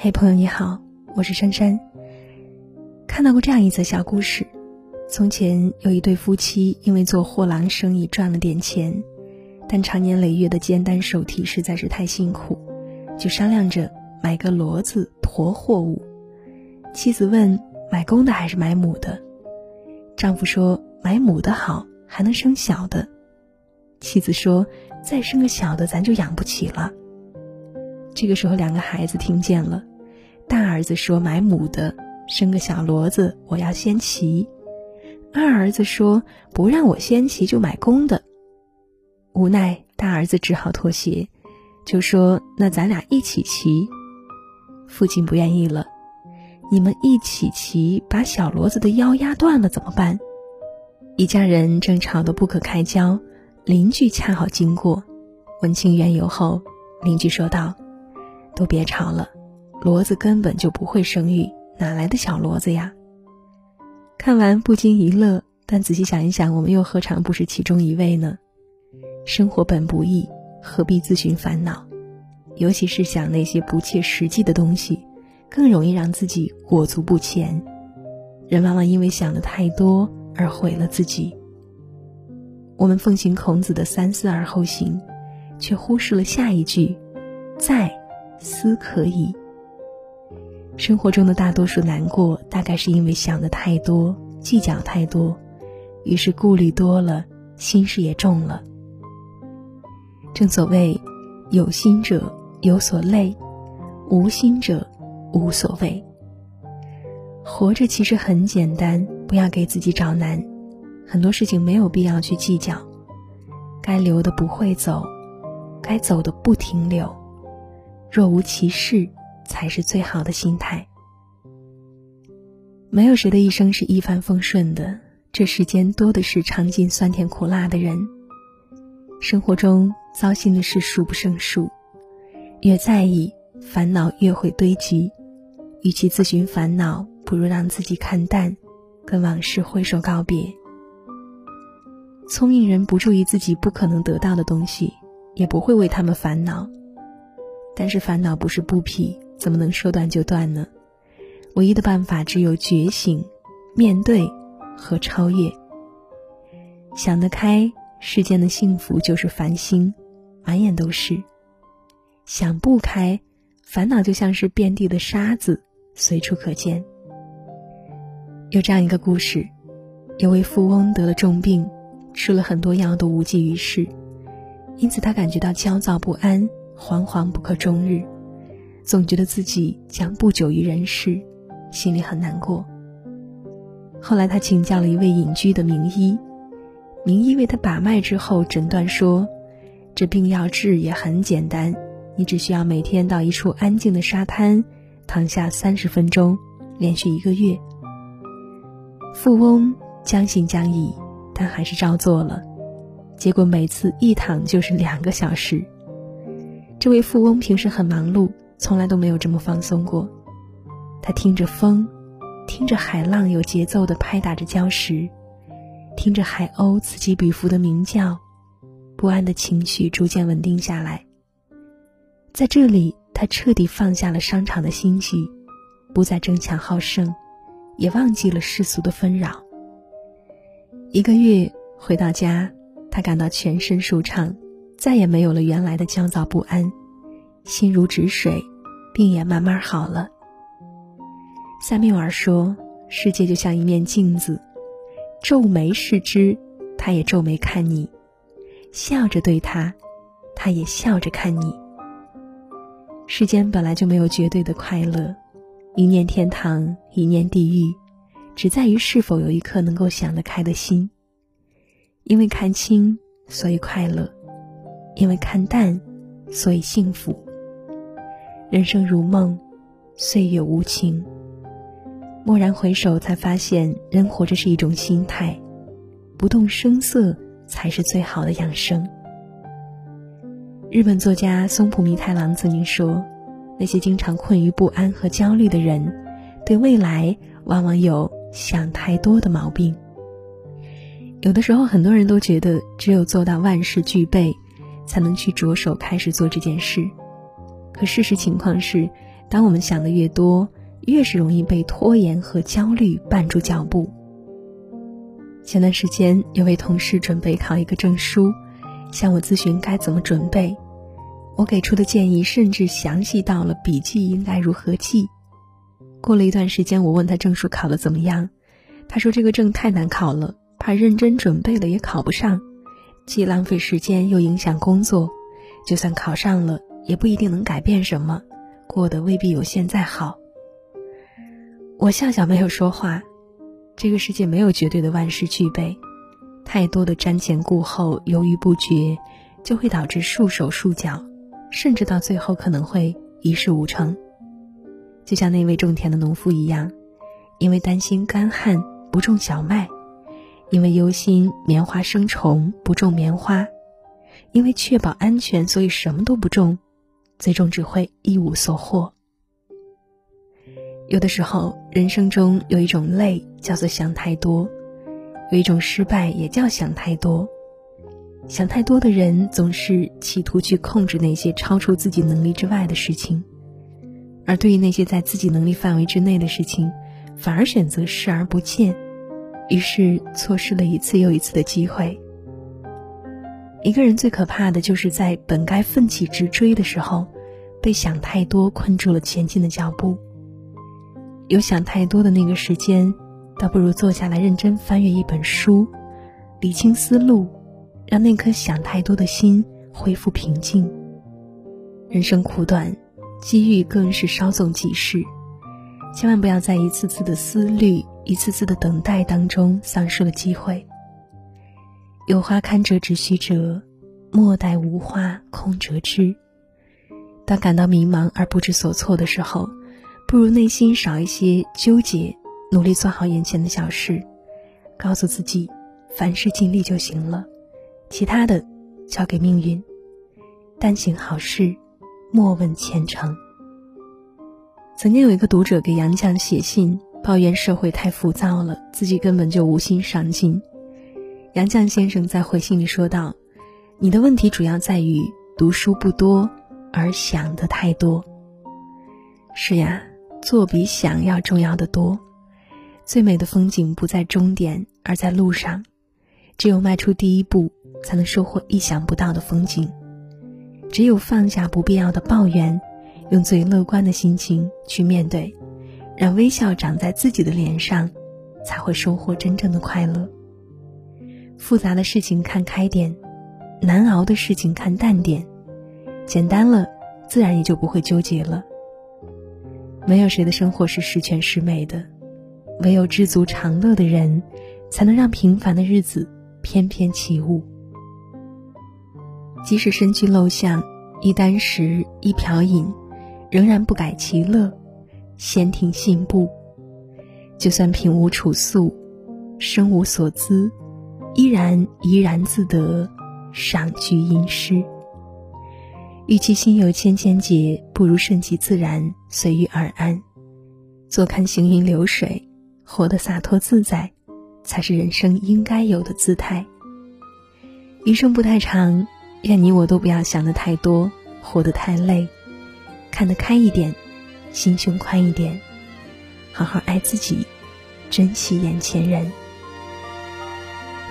嘿，朋友你好，我是珊珊。看到过这样一则小故事：从前有一对夫妻，因为做货郎生意赚了点钱，但常年累月的肩担手提实在是太辛苦，就商量着买个骡子驮货物。妻子问：“买公的还是买母的？”丈夫说：“买母的好，还能生小的。”妻子说：“再生个小的，咱就养不起了。”这个时候，两个孩子听见了，大儿子说：“买母的，生个小骡子，我要先骑。”二儿子说：“不让我先骑，就买公的。”无奈，大儿子只好妥协，就说：“那咱俩一起骑。”父亲不愿意了：“你们一起骑，把小骡子的腰压断了怎么办？”一家人正吵得不可开交，邻居恰好经过，问清缘由后，邻居说道。都别吵了，骡子根本就不会生育，哪来的小骡子呀？看完不禁一乐，但仔细想一想，我们又何尝不是其中一位呢？生活本不易，何必自寻烦恼？尤其是想那些不切实际的东西，更容易让自己裹足不前。人往往因为想的太多而毁了自己。我们奉行孔子的三思而后行，却忽视了下一句：在。思可以。生活中的大多数难过，大概是因为想的太多，计较太多，于是顾虑多了，心事也重了。正所谓，有心者有所累，无心者无所谓。活着其实很简单，不要给自己找难。很多事情没有必要去计较，该留的不会走，该走的不停留。若无其事，才是最好的心态。没有谁的一生是一帆风顺的，这世间多的是尝尽酸甜苦辣的人。生活中糟心的事数不胜数，越在意，烦恼越会堆积。与其自寻烦恼，不如让自己看淡，跟往事挥手告别。聪明人不注意自己不可能得到的东西，也不会为他们烦恼。但是烦恼不是不匹，怎么能说断就断呢？唯一的办法只有觉醒、面对和超越。想得开，世间的幸福就是繁星，满眼都是；想不开，烦恼就像是遍地的沙子，随处可见。有这样一个故事：有位富翁得了重病，吃了很多药都无济于事，因此他感觉到焦躁不安。惶惶不可终日，总觉得自己将不久于人世，心里很难过。后来他请教了一位隐居的名医，名医为他把脉之后诊断说：“这病要治也很简单，你只需要每天到一处安静的沙滩，躺下三十分钟，连续一个月。”富翁将信将疑，但还是照做了，结果每次一躺就是两个小时。这位富翁平时很忙碌，从来都没有这么放松过。他听着风，听着海浪有节奏地拍打着礁石，听着海鸥此起彼伏的鸣叫，不安的情绪逐渐稳定下来。在这里，他彻底放下了商场的心机，不再争强好胜，也忘记了世俗的纷扰。一个月回到家，他感到全身舒畅。再也没有了原来的焦躁不安，心如止水，病也慢慢好了。萨缪尔说：“世界就像一面镜子，皱眉视之，他也皱眉看你；笑着对他，他也笑着看你。世间本来就没有绝对的快乐，一念天堂，一念地狱，只在于是否有一颗能够想得开的心。因为看清，所以快乐。”因为看淡，所以幸福。人生如梦，岁月无情。蓦然回首，才发现人活着是一种心态，不动声色才是最好的养生。日本作家松浦弥太郎曾经说：“那些经常困于不安和焦虑的人，对未来往往有想太多的毛病。”有的时候，很多人都觉得只有做到万事俱备。才能去着手开始做这件事，可事实情况是，当我们想的越多，越是容易被拖延和焦虑绊住脚步。前段时间，有位同事准备考一个证书，向我咨询该怎么准备。我给出的建议甚至详细到了笔记应该如何记。过了一段时间，我问他证书考得怎么样，他说这个证太难考了，怕认真准备了也考不上，既浪费时间又影响工作，就算考上了也不一定能改变什么，过得未必有现在好。我笑笑没有说话。这个世界没有绝对的万事俱备，太多的瞻前顾后、犹豫不决，就会导致束手束脚。甚至到最后可能会一事无成。就像那位种田的农夫一样，因为担心干旱不种小麦，因为忧心棉花生虫不种棉花，因为确保安全所以什么都不种，最终只会一无所获。有的时候，人生中有一种累叫做想太多，有一种失败也叫想太多。想太多的人总是企图去控制那些超出自己能力之外的事情，而对于那些在自己能力范围之内的事情，反而选择视而不见，于是错失了一次又一次的机会。一个人最可怕的就是在本该奋起直追的时候，被想太多困住了前进的脚步。有想太多的那个时间，倒不如坐下来认真翻阅一本书，理清思路。让那颗想太多的心恢复平静。人生苦短，机遇更是稍纵即逝，千万不要在一次次的思虑、一次次的等待当中丧失了机会。有花堪折直须折，莫待无花空折枝。当感到迷茫而不知所措的时候，不如内心少一些纠结，努力做好眼前的小事，告诉自己，凡事尽力就行了。其他的，交给命运。但行好事，莫问前程。曾经有一个读者给杨绛写信，抱怨社会太浮躁了，自己根本就无心上进。杨绛先生在回信里说道：“你的问题主要在于读书不多，而想的太多。”是呀，做比想要重要的多。最美的风景不在终点，而在路上。只有迈出第一步。才能收获意想不到的风景。只有放下不必要的抱怨，用最乐观的心情去面对，让微笑长在自己的脸上，才会收获真正的快乐。复杂的事情看开点，难熬的事情看淡点，简单了，自然也就不会纠结了。没有谁的生活是十全十美的，唯有知足常乐的人，才能让平凡的日子翩翩起舞。即使身居陋巷，一箪食，一瓢饮，仍然不改其乐，闲庭信步。就算品无处诉，身无所资，依然怡然自得，赏菊吟诗。与其心有千千结，不如顺其自然，随遇而安。坐看行云流水，活得洒脱自在，才是人生应该有的姿态。余生不太长。愿你我都不要想的太多，活得太累，看得开一点，心胸宽一点，好好爱自己，珍惜眼前人。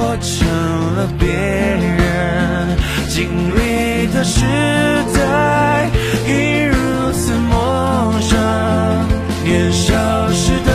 活成了别人经历的时代，已如此陌生。年少时的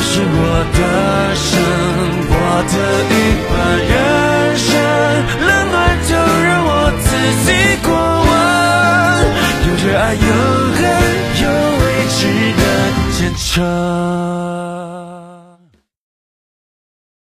是我的生我的一半人生冷暖就让我自己过问有热爱有恨有未知的前程。